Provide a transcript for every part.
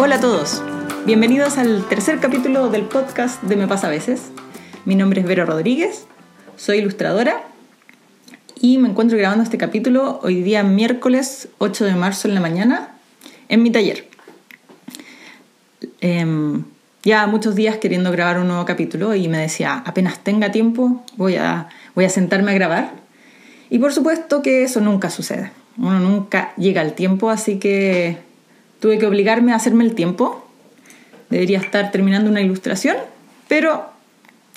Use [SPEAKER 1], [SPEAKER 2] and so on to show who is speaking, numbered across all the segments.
[SPEAKER 1] Hola a todos, bienvenidos al tercer capítulo del podcast de Me pasa a veces. Mi nombre es Vero Rodríguez, soy ilustradora y me encuentro grabando este capítulo hoy día miércoles 8 de marzo en la mañana en mi taller. Em, ya muchos días queriendo grabar un nuevo capítulo y me decía, apenas tenga tiempo voy a, voy a sentarme a grabar. Y por supuesto que eso nunca sucede. Uno nunca llega al tiempo, así que Tuve que obligarme a hacerme el tiempo. Debería estar terminando una ilustración, pero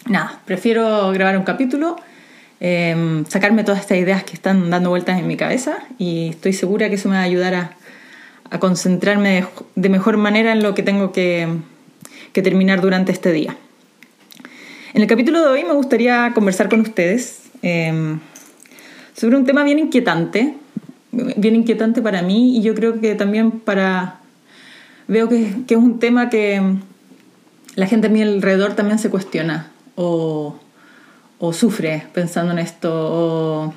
[SPEAKER 1] nada, prefiero grabar un capítulo, em, sacarme todas estas ideas que están dando vueltas en mi cabeza y estoy segura que eso me va a ayudar a, concentrarme de, mejor manera en lo que tengo que, terminar durante este día. En el capítulo de hoy me gustaría conversar con ustedes em, sobre un tema bien inquietante bien inquietante para mí y yo creo que también para... Veo que, es un tema que la gente a mi alrededor también se cuestiona o, sufre pensando en esto.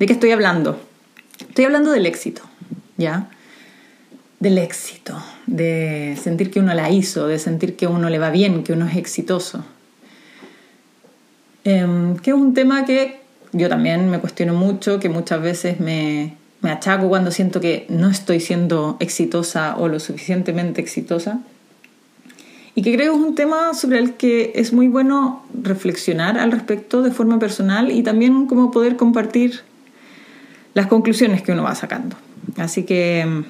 [SPEAKER 1] ¿De qué estoy hablando? Estoy hablando del éxito, ¿ya? Del éxito, de sentir que uno la hizo, de sentir que uno le va bien, que uno es exitoso. Em, que es un tema que yo también me cuestiono mucho, que muchas veces me, me achaco cuando siento que no estoy siendo exitosa o lo suficientemente exitosa. Y que creo que es un tema sobre el que es muy bueno reflexionar al respecto de forma personal y también como poder compartir las conclusiones que uno va sacando. Así que mm,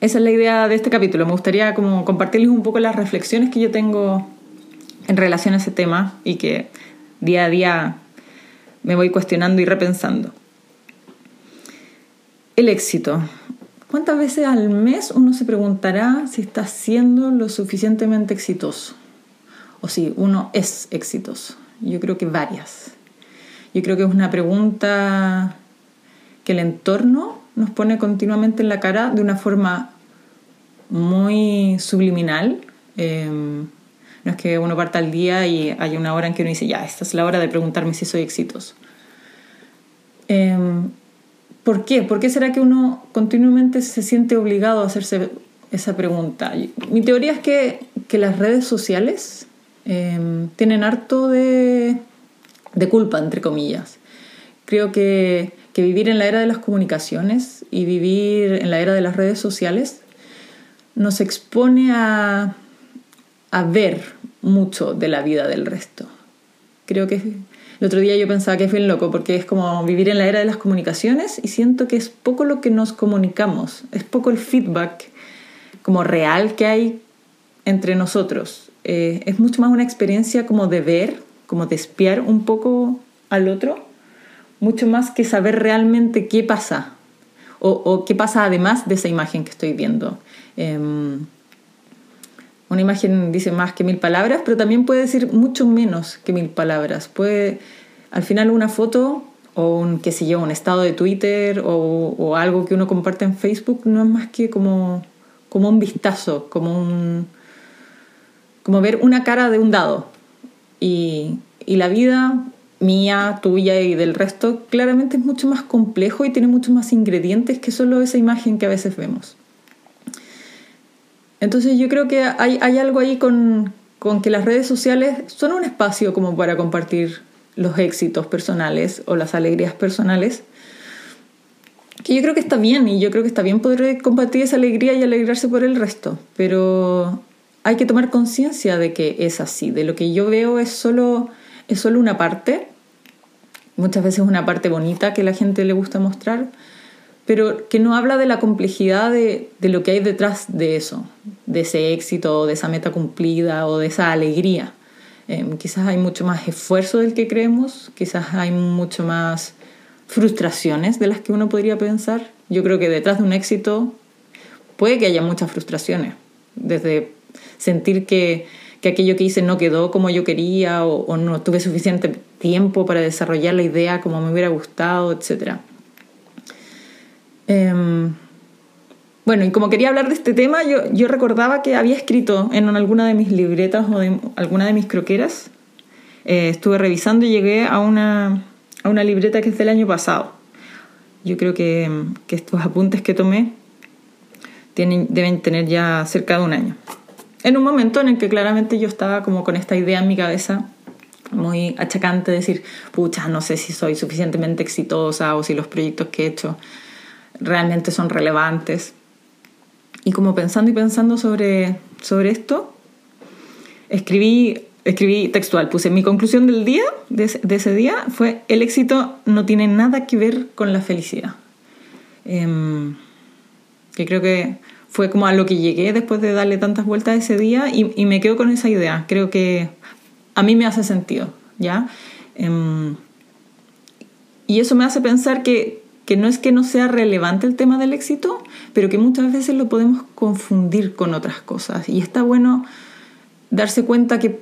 [SPEAKER 1] esa es la idea de este capítulo. Me gustaría como compartirles un poco las reflexiones que yo tengo en relación a ese tema y que día a día me voy cuestionando y repensando. El éxito. ¿Cuántas veces al mes uno se preguntará si está siendo lo suficientemente exitoso? O si uno es exitoso. Yo creo que varias. Yo creo que es una pregunta que el entorno nos pone continuamente en la cara de una forma muy subliminal. Em, no es que uno parta al día y haya una hora en que uno dice, ya, esta es la hora de preguntarme si soy exitoso. Em, ¿Por qué? ¿Por qué será que uno continuamente se siente obligado a hacerse esa pregunta? Mi teoría es que, las redes sociales em, tienen harto de, culpa, entre comillas. Creo que, vivir en la era de las comunicaciones y vivir en la era de las redes sociales nos expone a, a ver mucho de la vida del resto. Creo que el otro día yo pensaba que es bien loco porque es como vivir en la era de las comunicaciones y siento que es poco lo que nos comunicamos, es poco el feedback como real que hay entre nosotros. Eh, es mucho más una experiencia como de ver, como de espiar un poco al otro, mucho más que saber realmente qué pasa o, qué pasa además de esa imagen que estoy viendo. Em, una imagen dice más que mil palabras, pero también puede decir mucho menos que mil palabras. Puede, al final, una foto o un, qué sé yo, un estado de Twitter o, algo que uno comparte en Facebook no es más que como, como un vistazo, como un como ver una cara de un dado. Y, y la vida mía, tuya y del resto claramente es mucho más complejo y tiene muchos más ingredientes que solo esa imagen que a veces vemos. Entonces yo creo que hay, algo ahí con, que las redes sociales son un espacio como para compartir los éxitos personales o las alegrías personales, que yo creo que está bien y yo creo que está bien poder compartir esa alegría y alegrarse por el resto, pero hay que tomar conciencia de que es así, de lo que yo veo es solo, es solo una parte, muchas veces una parte bonita que la gente le gusta mostrar, pero que no habla de la complejidad de, lo que hay detrás de eso, de ese éxito, de esa meta cumplida o de esa alegría. Em, quizás hay mucho más esfuerzo del que creemos, quizás hay mucho más frustraciones de las que uno podría pensar. Yo creo que detrás de un éxito puede que haya muchas frustraciones, desde sentir que, aquello que hice no quedó como yo quería o, o no tuve suficiente tiempo para desarrollar la idea como me hubiera gustado, etcétera Em, bueno, y como quería hablar de este tema, yo, yo recordaba que había escrito en alguna de mis libretas o de alguna de mis croqueras, eh, estuve revisando y llegué a una, a una libreta que es del año pasado. Yo creo que, que estos apuntes que tomé tienen, deben tener ya cerca de un año. En un momento en el que claramente yo estaba como con esta idea en mi cabeza muy achacante, de decir, pucha, no sé si soy suficientemente exitosa o si los proyectos que he hecho realmente son relevantes. Y como pensando y pensando sobre, sobre esto, escribí, escribí textual, puse mi conclusión del día, de, ese día, fue el éxito no tiene nada que ver con la felicidad. Em, que creo que fue como a lo que llegué después de darle tantas vueltas ese día y, y me quedo con esa idea. Creo que a mí me hace sentido, ¿ya? Em, y eso me hace pensar que, que no es que no sea relevante el tema del éxito, pero que muchas veces lo podemos confundir con otras cosas. Y está bueno darse cuenta que,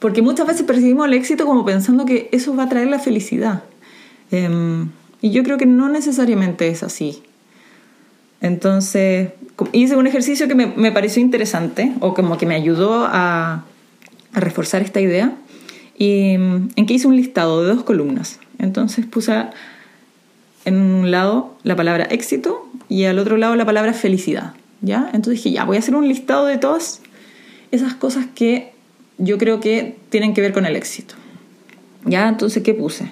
[SPEAKER 1] porque muchas veces percibimos el éxito como pensando que eso va a traer la felicidad. Em, y yo creo que no necesariamente es así. Entonces, hice un ejercicio que me, me pareció interesante o como que me ayudó a, a reforzar esta idea, y en que hice un listado de dos columnas. Entonces puse en un lado la palabra éxito y al otro lado la palabra felicidad. ¿ya? Entonces dije, ya, voy a hacer un listado de todas esas cosas que yo creo que tienen que ver con el éxito. ¿Ya? Entonces, ¿qué puse?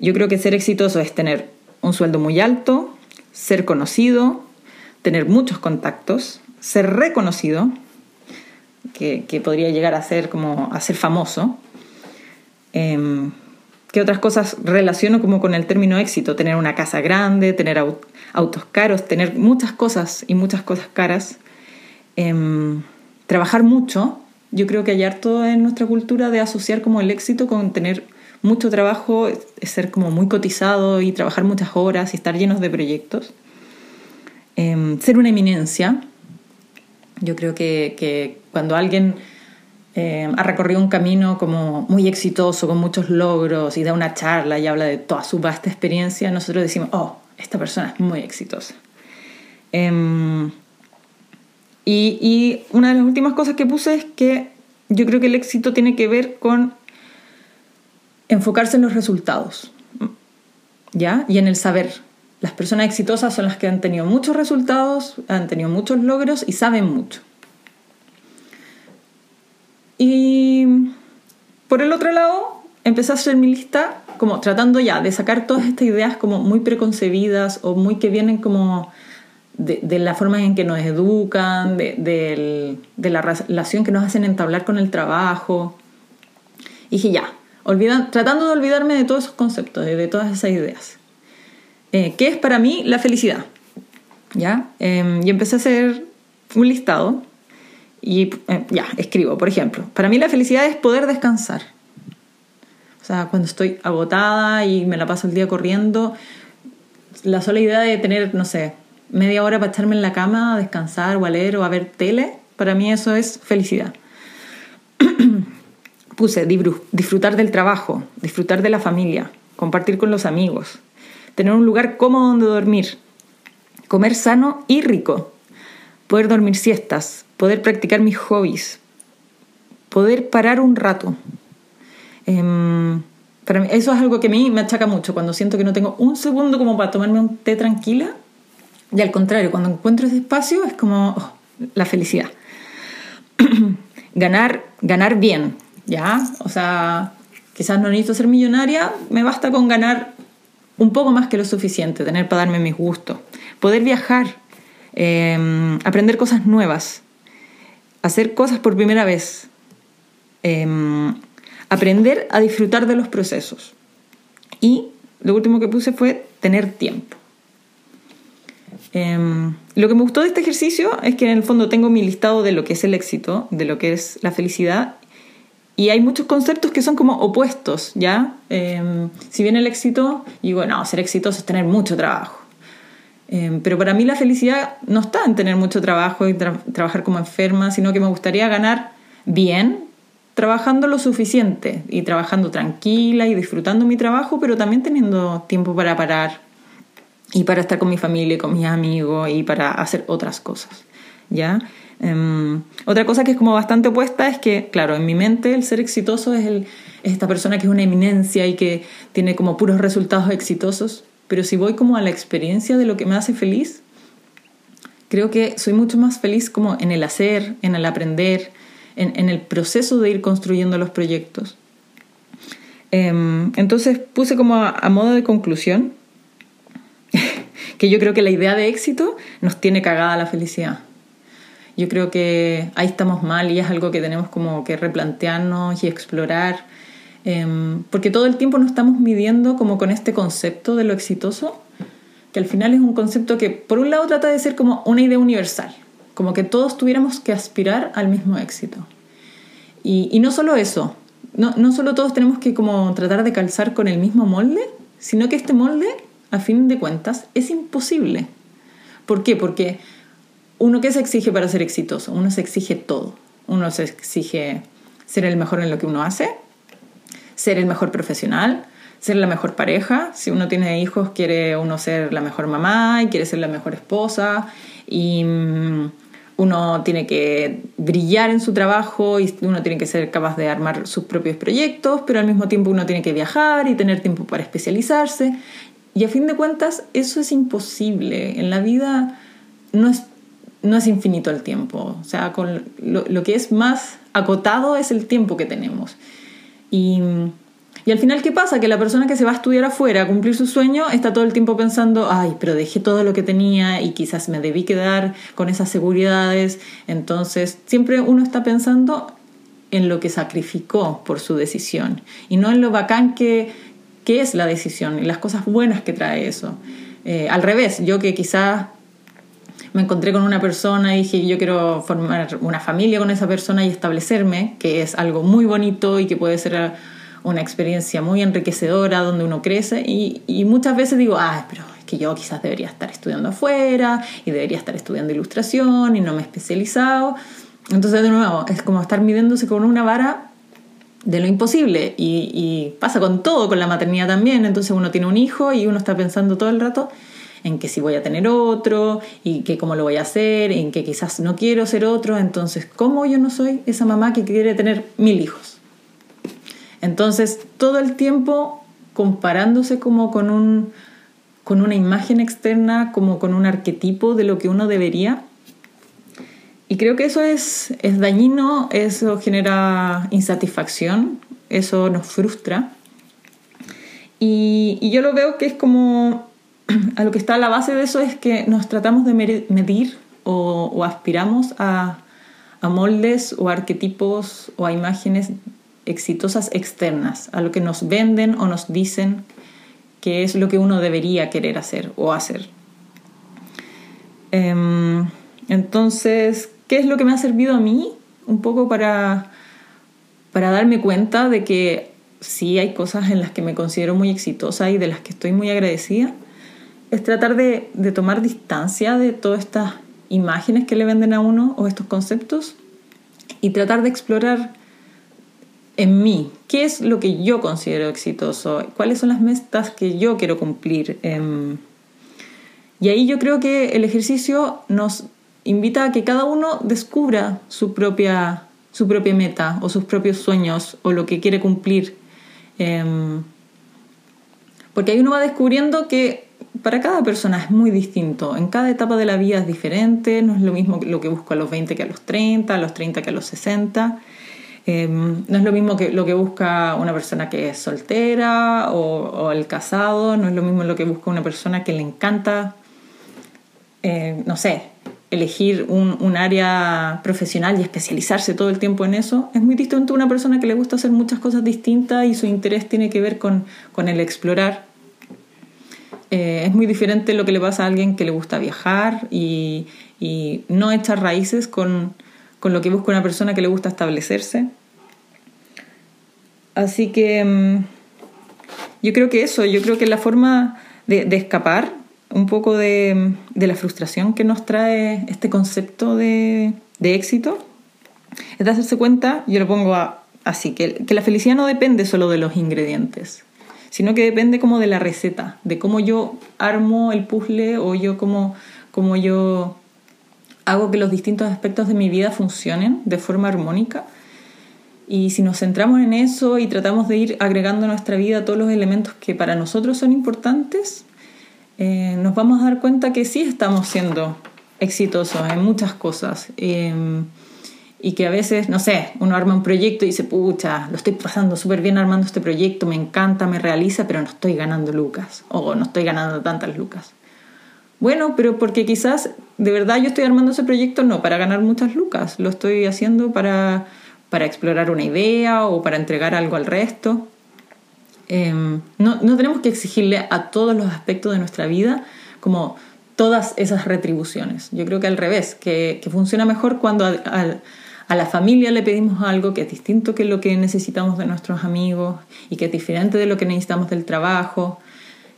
[SPEAKER 1] Yo creo que ser exitoso es tener un sueldo muy alto, ser conocido, tener muchos contactos, ser reconocido, que, podría llegar a ser como a ser famoso. Eh, ¿Qué otras cosas relaciono como con el término éxito? Tener una casa grande, tener autos caros, tener muchas cosas y muchas cosas caras. Em, trabajar mucho. Yo creo que hay harto en nuestra cultura de asociar como el éxito con tener mucho trabajo, ser como muy cotizado y trabajar muchas horas y estar llenos de proyectos. Em, ser una eminencia. Yo creo que, que cuando alguien eh, ha recorrido un camino como muy exitoso, con muchos logros y da una charla y habla de toda su vasta experiencia, nosotros decimos, oh, esta persona es muy exitosa. Em, y, y una de las últimas cosas que puse es que yo creo que el éxito tiene que ver con enfocarse en los resultados, ¿ya? Y en el saber. Las personas exitosas son las que han tenido muchos resultados, han tenido muchos logros y saben mucho. Y por el otro lado, empecé a hacer mi lista como tratando ya de sacar todas estas ideas como muy preconcebidas o muy que vienen como de, la forma en que nos educan, de, la relación que nos hacen entablar con el trabajo. Y dije ya, tratando de olvidarme de todos esos conceptos, de, todas esas ideas. Eh, ¿Qué es para mí la felicidad? ¿Ya? Em, y empecé a hacer un listado y eh, ya, escribo, por ejemplo, para mí la felicidad es poder descansar. O sea, cuando estoy agotada y me la paso el día corriendo, la sola idea de tener, no sé, media hora para echarme en la cama descansar o a leer o a ver tele, para mí eso es felicidad. Puse disfrutar del trabajo, disfrutar de la familia, compartir con los amigos, tener un lugar cómodo donde dormir, comer sano y rico, poder dormir siestas, poder practicar mis hobbies, poder parar un rato. Em, para mí, eso es algo que a mí me achaca mucho, cuando siento que no tengo un segundo como para tomarme un té tranquila. Y al contrario, cuando encuentro ese espacio es como oh, la felicidad. ganar, ganar bien, ¿ya? O sea, quizás no necesito ser millonaria, me basta con ganar un poco más que lo suficiente, tener para darme mis gustos. Poder viajar, em, aprender cosas nuevas, hacer cosas por primera vez, em, aprender a disfrutar de los procesos. Y lo último que puse fue tener tiempo. Em, lo que me gustó de este ejercicio es que en el fondo tengo mi listado de lo que es el éxito, de lo que es la felicidad, y hay muchos conceptos que son como opuestos, ¿ya? Si bien el éxito, y bueno, ser exitoso es tener mucho trabajo. Em, pero para mí la felicidad no está en tener mucho trabajo y trabajar como enferma, sino que me gustaría ganar bien, trabajando lo suficiente y trabajando tranquila y disfrutando mi trabajo, pero también teniendo tiempo para parar y para estar con mi familia y con mis amigos y para hacer otras cosas. ¿Ya? Em, otra cosa que es como bastante opuesta es que, claro, en mi mente el ser exitoso es, el, es esta persona que es una eminencia y que tiene como puros resultados exitosos, pero si voy como a la experiencia de lo que me hace feliz, Creo que soy mucho más feliz como en el hacer, en el aprender, en, el proceso de ir construyendo los proyectos. Em, entonces puse como a, modo de conclusión que yo creo que la idea de éxito nos tiene cagada la felicidad. Yo creo que ahí estamos mal y es algo que tenemos como que replantearnos y explorar, em, porque todo el tiempo nos estamos midiendo como con este concepto de lo exitoso, que al final es un concepto que por un lado trata de ser como una idea universal, como que todos tuviéramos que aspirar al mismo éxito. Y, no solo eso, no, no solo todos tenemos que como tratar de calzar con el mismo molde, sino que este molde, a fin de cuentas, es imposible. ¿Por qué? Porque uno qué se exige para ser exitoso? Uno se exige todo. Uno se exige ser el mejor en lo que uno hace, ser el mejor profesional, ser la mejor pareja. Si uno tiene hijos, quiere uno ser la mejor mamá y quiere ser la mejor esposa. Y mm, uno tiene que brillar en su trabajo y uno tiene que ser capaz de armar sus propios proyectos, pero al mismo tiempo uno tiene que viajar y tener tiempo para especializarse. Y a fin de cuentas, eso es imposible. En la vida no es, no es infinito el tiempo. O sea, lo que es más acotado es el tiempo que tenemos. Y y al final, ¿qué pasa? Que la persona que se va a estudiar afuera a cumplir su sueño está todo el tiempo pensando, ay, pero dejé todo lo que tenía y quizás me debí quedar con esas seguridades. Entonces, siempre uno está pensando en lo que sacrificó por su decisión y no en lo bacán que, que es la decisión y las cosas buenas que trae eso. Eh, al revés, yo que quizás me encontré con una persona y dije yo quiero formar una familia con esa persona y establecerme, que es algo muy bonito y que puede ser una experiencia muy enriquecedora donde uno crece y, y muchas veces digo, ah, pero es que yo quizás debería estar estudiando afuera y debería estar estudiando ilustración y no me he especializado. Entonces, de nuevo, es como estar midiéndose con una vara de lo imposible y, y, pasa con todo, con la maternidad también. Entonces uno tiene un hijo y uno está pensando todo el rato en que si voy a tener otro y que cómo lo voy a hacer, en que quizás no quiero ser otro. Entonces, ¿cómo yo no soy esa mamá que quiere tener mil hijos? Entonces, todo el tiempo comparándose como con, un, con una imagen externa, como con un arquetipo de lo que uno debería. Y creo que eso es, es dañino, eso genera insatisfacción, eso nos frustra. Y, yo lo veo que es como, a lo que está a la base de eso es que nos tratamos de medir o, aspiramos a, a moldes o arquetipos o a imágenes exitosas externas, a lo que nos venden o nos dicen que es lo que uno debería querer hacer o hacer. Em, entonces, ¿qué es lo que me ha servido a mí? Un poco para, para darme cuenta de que sí hay cosas en las que me considero muy exitosa y de las que estoy muy agradecida. Es tratar de, de tomar distancia de todas estas imágenes que le venden a uno o estos conceptos y tratar de explorar en mí, qué es lo que yo considero exitoso, cuáles son las metas que yo quiero cumplir. Em, y ahí yo creo que el ejercicio nos invita a que cada uno descubra su propia, su propia meta o sus propios sueños o lo que quiere cumplir. Em, porque ahí uno va descubriendo que para cada persona es muy distinto. En cada etapa de la vida es diferente. No es lo mismo lo que busco a los 20 que a los 30, a los 30 que a los 60. Em, no es lo mismo que lo que busca una persona que es soltera o, el casado, no es lo mismo lo que busca una persona que le encanta, eh, no sé, elegir un, área profesional y especializarse todo el tiempo en eso. Es muy distinto a una persona que le gusta hacer muchas cosas distintas y su interés tiene que ver con, el explorar. Eh, es muy diferente lo que le pasa a alguien que le gusta viajar y, no echar raíces con, con lo que busca una persona que le gusta establecerse. Así que mm, yo creo que eso, yo creo que la forma de, escapar un poco de, la frustración que nos trae este concepto de, éxito es de hacerse cuenta, yo lo pongo así, que, la felicidad no depende solo de los ingredientes, sino que depende como de la receta, de cómo yo armo el puzzle o yo cómo, cómo yo hago que los distintos aspectos de mi vida funcionen de forma armónica y si nos centramos en eso y tratamos de ir agregando a nuestra vida todos los elementos que para nosotros son importantes, eh, nos vamos a dar cuenta que sí estamos siendo exitoso en muchas cosas. Em, y que a veces, no sé, uno arma un proyecto y dice, pucha, lo estoy pasando súper bien armando este proyecto, me encanta, me realiza, pero no estoy ganando lucas o no estoy ganando tantas lucas. Bueno, pero porque quizás de verdad yo estoy armando ese proyecto no para ganar muchas lucas, lo estoy haciendo para, para explorar una idea o para entregar algo al resto. Em, no, no, tenemos que exigirle a todos los aspectos de nuestra vida como todas esas retribuciones. Yo creo que al revés, que, que funciona mejor cuando a la familia le pedimos algo que es distinto que lo que necesitamos de nuestros amigos y que es diferente de lo que necesitamos del trabajo.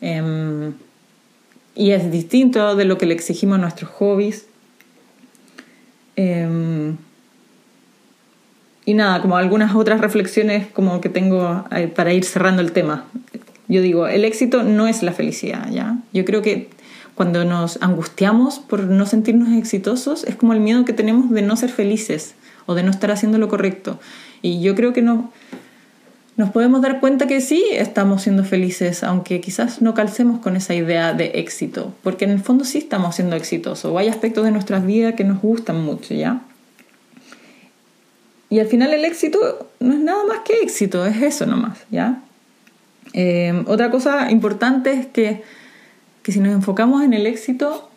[SPEAKER 1] Em, y es distinto de lo que le exigimos a nuestros hobbies. Em, y nada, como algunas otras reflexiones como que tengo para ir cerrando el tema. Yo digo, el éxito no es la felicidad, ¿ya? Yo creo que cuando nos angustiamos por no sentirnos exitosos es como el miedo que tenemos de no ser felices o de no estar haciendo lo correcto. Y yo creo que no, nos podemos dar cuenta que sí estamos siendo felices, aunque quizás no calcemos con esa idea de éxito, porque en el fondo sí estamos siendo exitosos, o hay aspectos de nuestras vidas que nos gustan mucho, ¿ya? Y al final el éxito no es nada más que éxito, es eso nomás, ¿ya? Eh, otra cosa importante es que, que si nos enfocamos en el éxito,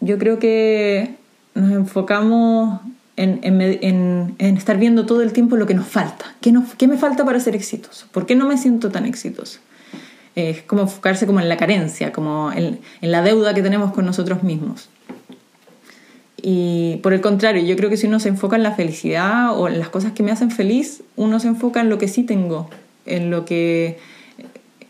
[SPEAKER 1] yo creo que nos enfocamos en, estar viendo todo el tiempo lo que nos falta. ¿Qué, ¿Qué, me falta para ser exitoso? ¿Por qué no me siento tan exitoso? Es como enfocarse como en la carencia, como en, la deuda que tenemos con nosotros mismos. Y por el contrario, yo creo que si uno se enfoca en la felicidad o en las cosas que me hacen feliz, uno se enfoca en lo que sí tengo, en lo que,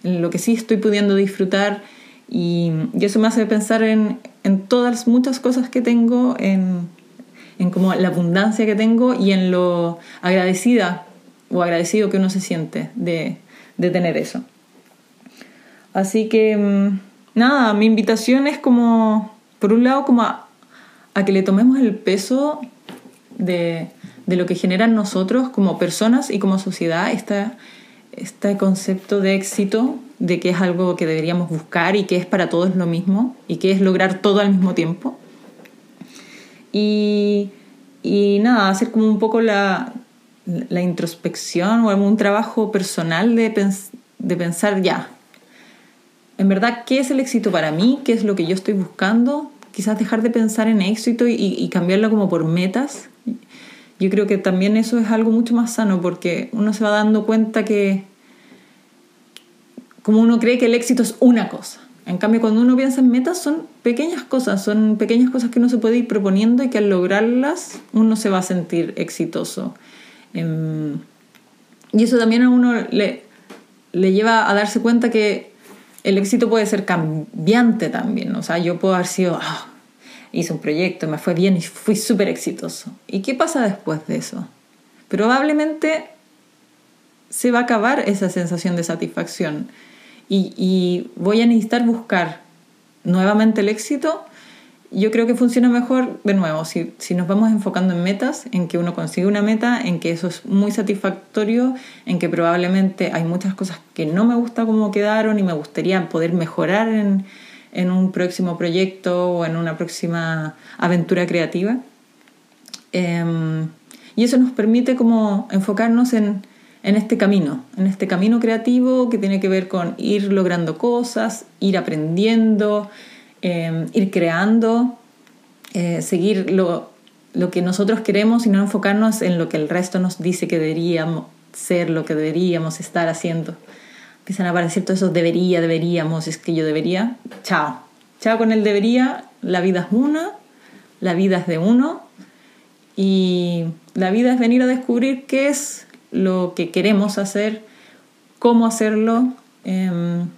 [SPEAKER 1] en lo que sí estoy pudiendo disfrutar. Y, y eso me hace pensar en, en todas, muchas cosas que tengo, en en como la abundancia que tengo y en lo agradecida o agradecido que uno se siente de, de tener eso. Así que, mm, nada, mi invitación es como, por un lado, como a, que le tomemos el peso de, de, lo que generan nosotros como personas y como sociedad este, este concepto de éxito, de que es algo que deberíamos buscar y que es para todos lo mismo y que es lograr todo al mismo tiempo. Y, y nada, hacer como un poco la, la introspección o un trabajo personal de, de pensar ya, en verdad, ¿qué es el éxito para mí? ¿Qué es lo que yo estoy buscando? Quizás dejar de pensar en éxito y, y, cambiarlo como por metas. Yo creo que también eso es algo mucho más sano porque uno se va dando cuenta que como uno cree que el éxito es una cosa en cambio, cuando uno piensa en metas, son pequeñas cosas, son pequeñas cosas que uno se puede ir proponiendo y que al lograrlas uno se va a sentir exitoso. Em, y eso también a uno le, le lleva a darse cuenta que el éxito puede ser cambiante también. O sea, yo puedo haber sido, ah, hice un proyecto, me fue bien y fui súper exitoso. ¿Y qué pasa después de eso? Probablemente se va a acabar esa sensación de satisfacción y, voy a necesitar buscar nuevamente el éxito, yo creo que funciona mejor, de nuevo, si, si, nos vamos enfocando en metas, en que uno consigue una meta, en que eso es muy satisfactorio, en que probablemente hay muchas cosas que no me gusta cómo quedaron y me gustaría poder mejorar en, en un próximo proyecto o en una próxima aventura creativa. Em, y eso nos permite como enfocarnos en, en este camino, en este camino creativo que tiene que ver con ir logrando cosas, ir aprendiendo, em, ir creando, eh, seguir lo, lo, que nosotros queremos y no enfocarnos en lo que el resto nos dice que deberíamos ser, lo que deberíamos estar haciendo. Empiezan a aparecer todos esos debería, deberíamos, es que yo debería. Chao. Chao con el debería. La vida es una, la vida es de uno y la vida es venir a descubrir qué es lo que queremos hacer, cómo hacerlo, em,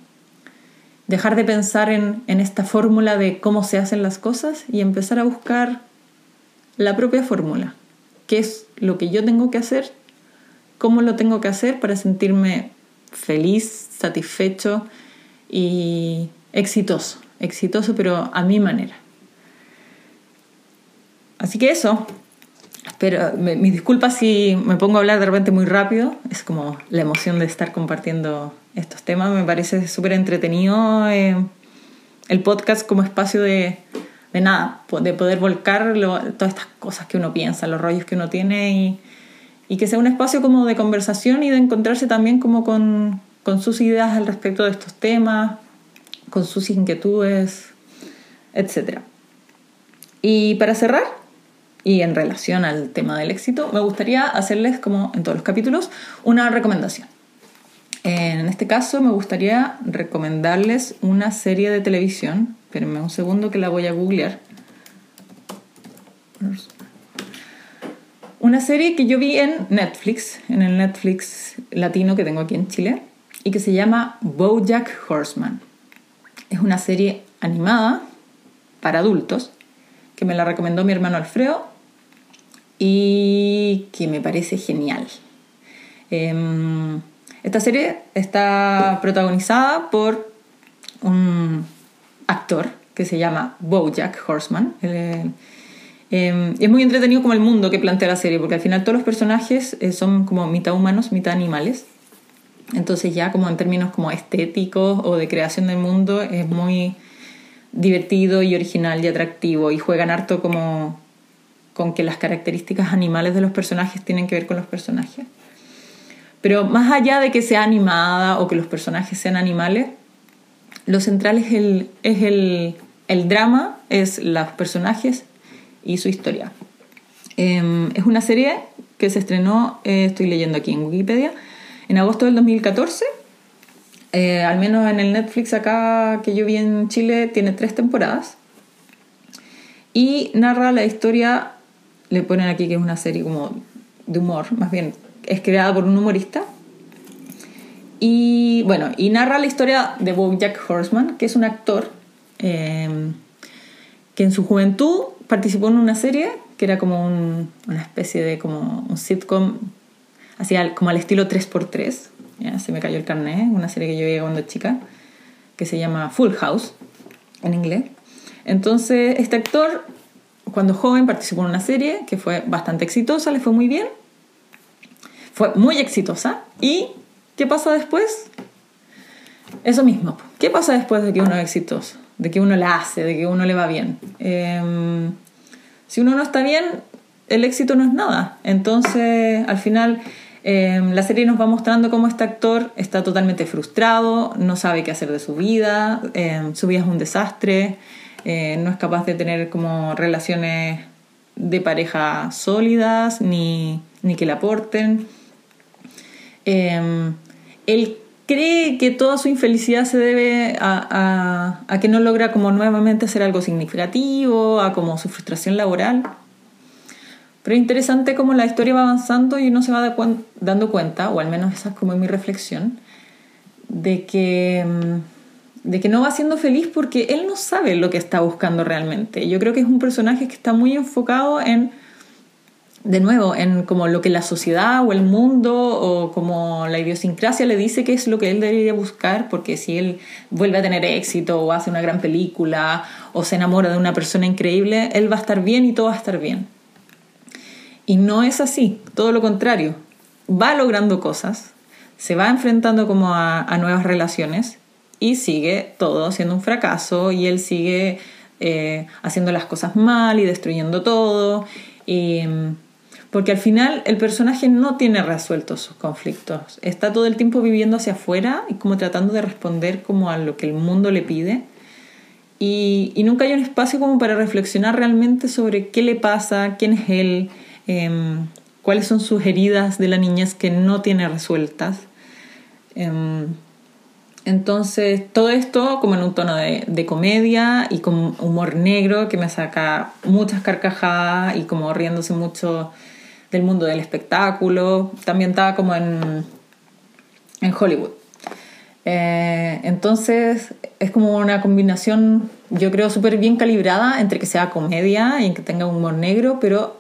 [SPEAKER 1] dejar de pensar en, en esta fórmula de cómo se hacen las cosas y empezar a buscar la propia fórmula. ¿Qué es lo que yo tengo que hacer? ¿Cómo lo tengo que hacer para sentirme feliz, satisfecho y exitoso? Exitoso, pero a mi manera. Así que eso, pero mis disculpas si me pongo a hablar de repente muy rápido, es como la emoción de estar compartiendo estos temas. Me parece súper entretenido eh, el podcast como espacio de, de nada, de poder volcar todas estas cosas que uno piensa, los rollos que uno tiene y, y, que sea un espacio como de conversación y de encontrarse también como con, con sus ideas al respecto de estos temas, con sus inquietudes, etc. Y para cerrar, y en relación al tema del éxito, me gustaría hacerles, como en todos los capítulos, una recomendación. En este caso me gustaría recomendarles una serie de televisión. Espérenme un segundo que la voy a googlear. Una serie que yo vi en Netflix, en el Netflix latino que tengo aquí en Chile, y que se llama Bojack Horseman. Es una serie animada para adultos que me la recomendó mi hermano Alfredo y que me parece genial. Em, esta serie está protagonizada por un actor que se llama Bojack Horseman. Em, es muy entretenido como el mundo que plantea la serie, porque al final todos los personajes eh, son como mitad humanos, mitad animales. Entonces ya como en términos como estéticos o de creación del mundo es muy divertido y original y atractivo y juegan harto como con que las características animales de los personajes tienen que ver con los personajes. Pero más allá de que sea animada o que los personajes sean animales, lo central es el, es el, el drama, es los personajes y su historia. Em, es una serie que se estrenó, eh, estoy leyendo aquí en Wikipedia, en agosto del 2014. Eh, al menos en el Netflix acá que yo vi en Chile tiene tres temporadas y narra la historia le ponen aquí que es una serie como de humor, más bien es creada por un humorista. Y bueno, y narra la historia de Jack Horseman, que es un actor eh, que en su juventud participó en una serie que era como una especie de como un sitcom, así como al estilo 3x3. ¿ya? Se me cayó el carnet, una serie que yo veía cuando chica, que se llama Full House en inglés. Entonces, este actor cuando joven participó en una serie que fue bastante exitosa, le fue muy bien. Fue muy exitosa. ¿Y qué pasa después? Eso mismo. ¿Qué pasa después de que uno es exitoso? De que uno la hace, de que uno le va bien. Em, si uno no está bien, el éxito no es nada. Entonces, al final, em, la serie nos va mostrando cómo este actor está totalmente frustrado, no sabe qué hacer de su vida, em, su vida es un desastre. Eh, no es capaz de tener como relaciones de pareja sólidas ni, que le aporten. Em, él cree que toda su infelicidad se debe a, que no logra como nuevamente hacer algo significativo, a como su frustración laboral. Pero es interesante cómo la historia va avanzando y uno se va dando cuenta, o al menos esa es como mi reflexión, de que em, de que no va siendo feliz porque él no sabe lo que está buscando realmente. Yo creo que es un personaje que está muy enfocado en, de nuevo, en como lo que la sociedad o el mundo o como la idiosincrasia le dice que es lo que él debería buscar, porque si él vuelve a tener éxito o hace una gran película o se enamora de una persona increíble, él va a estar bien y todo va a estar bien. Y no es así, todo lo contrario. Va logrando cosas, se va enfrentando como a, a nuevas relaciones y sigue todo siendo un fracaso y él sigue eh, haciendo las cosas mal y destruyendo todo. porque al final el personaje no tiene resueltos sus conflictos. Está todo el tiempo viviendo hacia afuera y como tratando de responder como a lo que el mundo le pide. Y, nunca hay un espacio como para reflexionar realmente sobre qué le pasa, quién es él, em, cuáles son sus heridas de la niñez que no tiene resueltas. Em, entonces, todo esto como en un tono de, comedia y con humor negro que me saca muchas carcajadas y como riéndose mucho del mundo del espectáculo. También estaba como en, en Hollywood. Eh, entonces, es como una combinación, yo creo, súper bien calibrada entre que sea comedia y que tenga humor negro, pero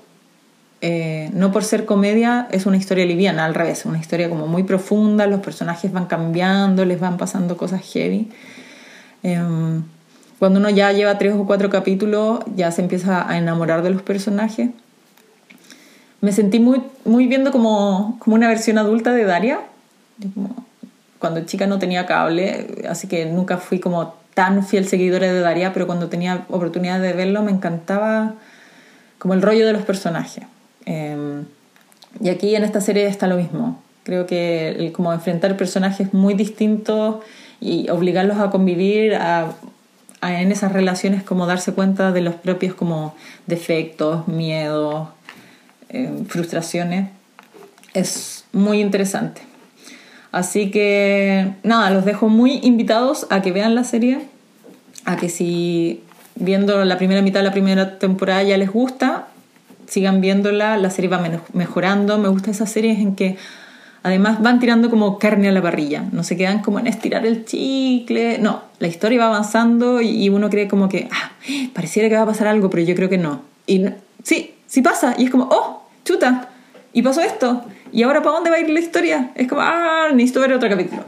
[SPEAKER 1] eh, no por ser comedia es una historia liviana, al revés, una historia como muy profunda, los personajes van cambiando, les van pasando cosas heavy. Em, cuando uno ya lleva tres o cuatro capítulos, ya se empieza a enamorar de los personajes. Me sentí muy, muy viendo como, como una versión adulta de Daria. cuando chica no tenía cable, así que nunca fui como tan fiel seguidora de Daria, pero cuando tenía oportunidad de verlo me encantaba como el rollo de los personajes. Em, y aquí en esta serie está lo mismo. Creo que el, como enfrentar personajes muy distintos y obligarlos a convivir a, en esas relaciones como darse cuenta de los propios como defectos, miedos, em, frustraciones, es muy interesante. Así que nada, los dejo muy invitados a que vean la serie, a que si viendo la primera mitad de la primera temporada ya les gusta, sigan viéndola, la serie va mejorando, me gusta esas series en que además van tirando como carne a la parrilla, no se quedan como en estirar el chicle, no, la historia va avanzando y uno cree como que, ah, pareciera que va a pasar algo, pero yo creo que no. Y sí, sí pasa, y es como, oh, chuta, y pasó esto, ¿Y ahora para dónde va a ir la historia? Es como, ah, necesito ver otro capítulo.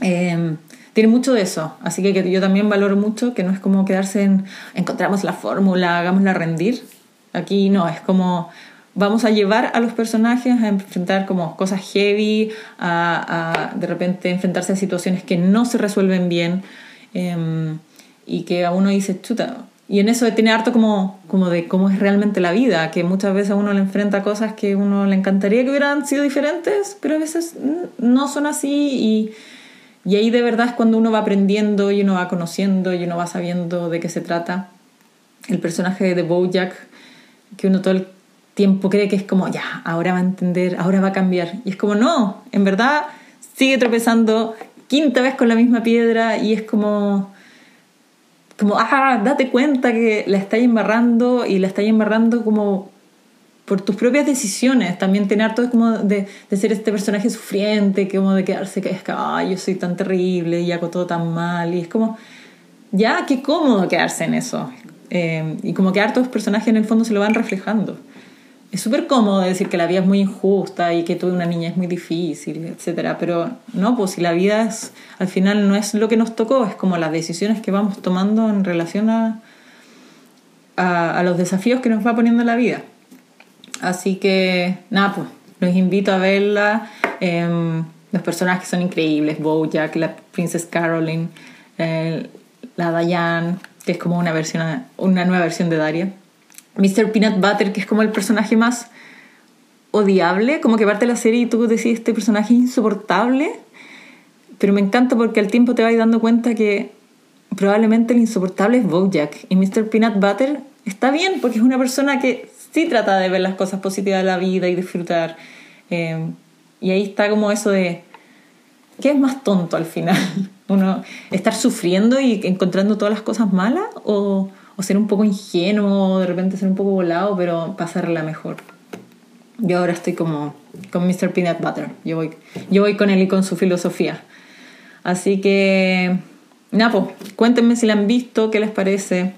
[SPEAKER 1] Em, tiene mucho de eso, así que, yo también valoro mucho que no es como quedarse en encontramos la fórmula, hagámosla rendir. Aquí no, es como vamos a llevar a los personajes a enfrentar como cosas heavy, a, de repente enfrentarse a situaciones que no se resuelven bien em, y que a uno dice, chuta, y en eso tiene harto como, como de cómo es realmente la vida, que muchas veces uno le enfrenta cosas que uno le encantaría que hubieran sido diferentes, pero a veces no son así y, y ahí de verdad es cuando uno va aprendiendo y uno va conociendo y uno va sabiendo de qué se trata. El personaje de Bojack, que uno todo el tiempo cree que es como, ya, ahora va a entender, ahora va a cambiar. Y es como, no, en verdad sigue tropezando quinta vez con la misma piedra y es como como, ah, date cuenta que la estáis embarrando y la estáis embarrando como por tus propias decisiones. También tener todo como de, de, ser este personaje sufriente, como de quedarse que es que, ay, yo soy tan terrible y hago todo tan mal. Y es como, ya, qué cómodo quedarse en eso. Eh, y como que hartos personajes en el fondo se lo van reflejando es súper cómodo decir que la vida es muy injusta y que tuve una niña es muy difícil, etcétera, pero no, pues si la vida es, al final no es lo que nos tocó, es como las decisiones que vamos tomando en relación a, a, los desafíos que nos va poniendo la vida. Así que, nada, pues los invito a verla. Em, los personajes son increíbles, Bojack, la Princess Caroline, la Diane, que es como una, versión, una nueva versión de Daria Mr. Peanut Butter, que es como el personaje más odiable, como que parte de la serie y tú decís, este personaje insoportable, pero me encanta porque al tiempo te vas dando cuenta que probablemente el insoportable es Bojack y Mr. Peanut Butter está bien porque es una persona que sí trata de ver las cosas positivas de la vida y disfrutar. Eh, y ahí está como eso de, ¿qué es más tonto al final? Uno, estar sufriendo y encontrando todas las cosas malas o o ser un poco ingenuo, de repente ser un poco volado, pero pasarla mejor. Yo ahora estoy como con Mr. Peanut Butter. Yo voy, yo voy con él y con su filosofía. Así que, Napo, cuéntenme si la han visto, qué les parece,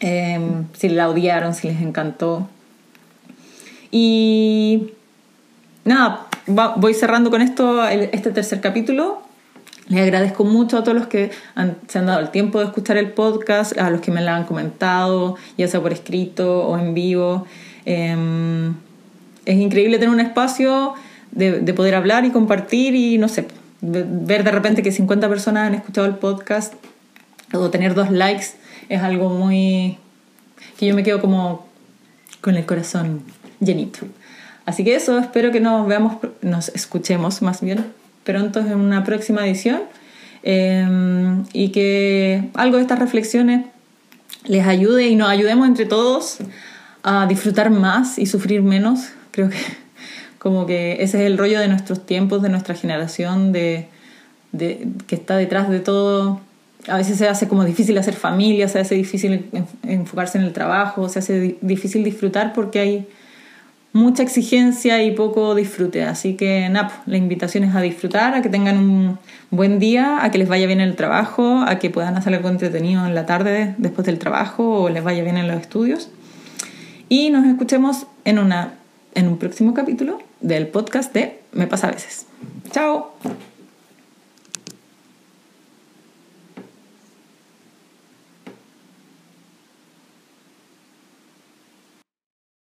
[SPEAKER 1] em, si la odiaron, si les encantó. Y nada, voy cerrando con esto este tercer capítulo. Les agradezco mucho a todos los que se han dado el tiempo de escuchar el podcast, a los que me lo han comentado, ya sea por escrito o en vivo. Em, es increíble tener un espacio de, de, poder hablar y compartir y, no sé, ver de repente que 50 personas han escuchado el podcast o tener dos likes es algo muy... que yo me quedo como con el corazón llenito. Así que eso, espero que nos veamos, nos escuchemos más bien pronto en una próxima edición em, y que algo de estas reflexiones les ayude y nos ayudemos entre todos a disfrutar más y sufrir menos. Creo que como que ese es el rollo de nuestros tiempos, de nuestra generación, de, de, que está detrás de todo. A veces se hace como difícil hacer familia, se hace difícil enfocarse en el trabajo, se hace difícil disfrutar porque hay mucha exigencia y poco disfrute. Así que nada, pues, la invitación es a disfrutar, a que tengan un buen día, a que les vaya bien el trabajo, a que puedan hacer algo entretenido en la tarde después del trabajo o les vaya bien en los estudios. Y nos escuchemos en, una, en un próximo capítulo del podcast de Me pasa a veces. Chao.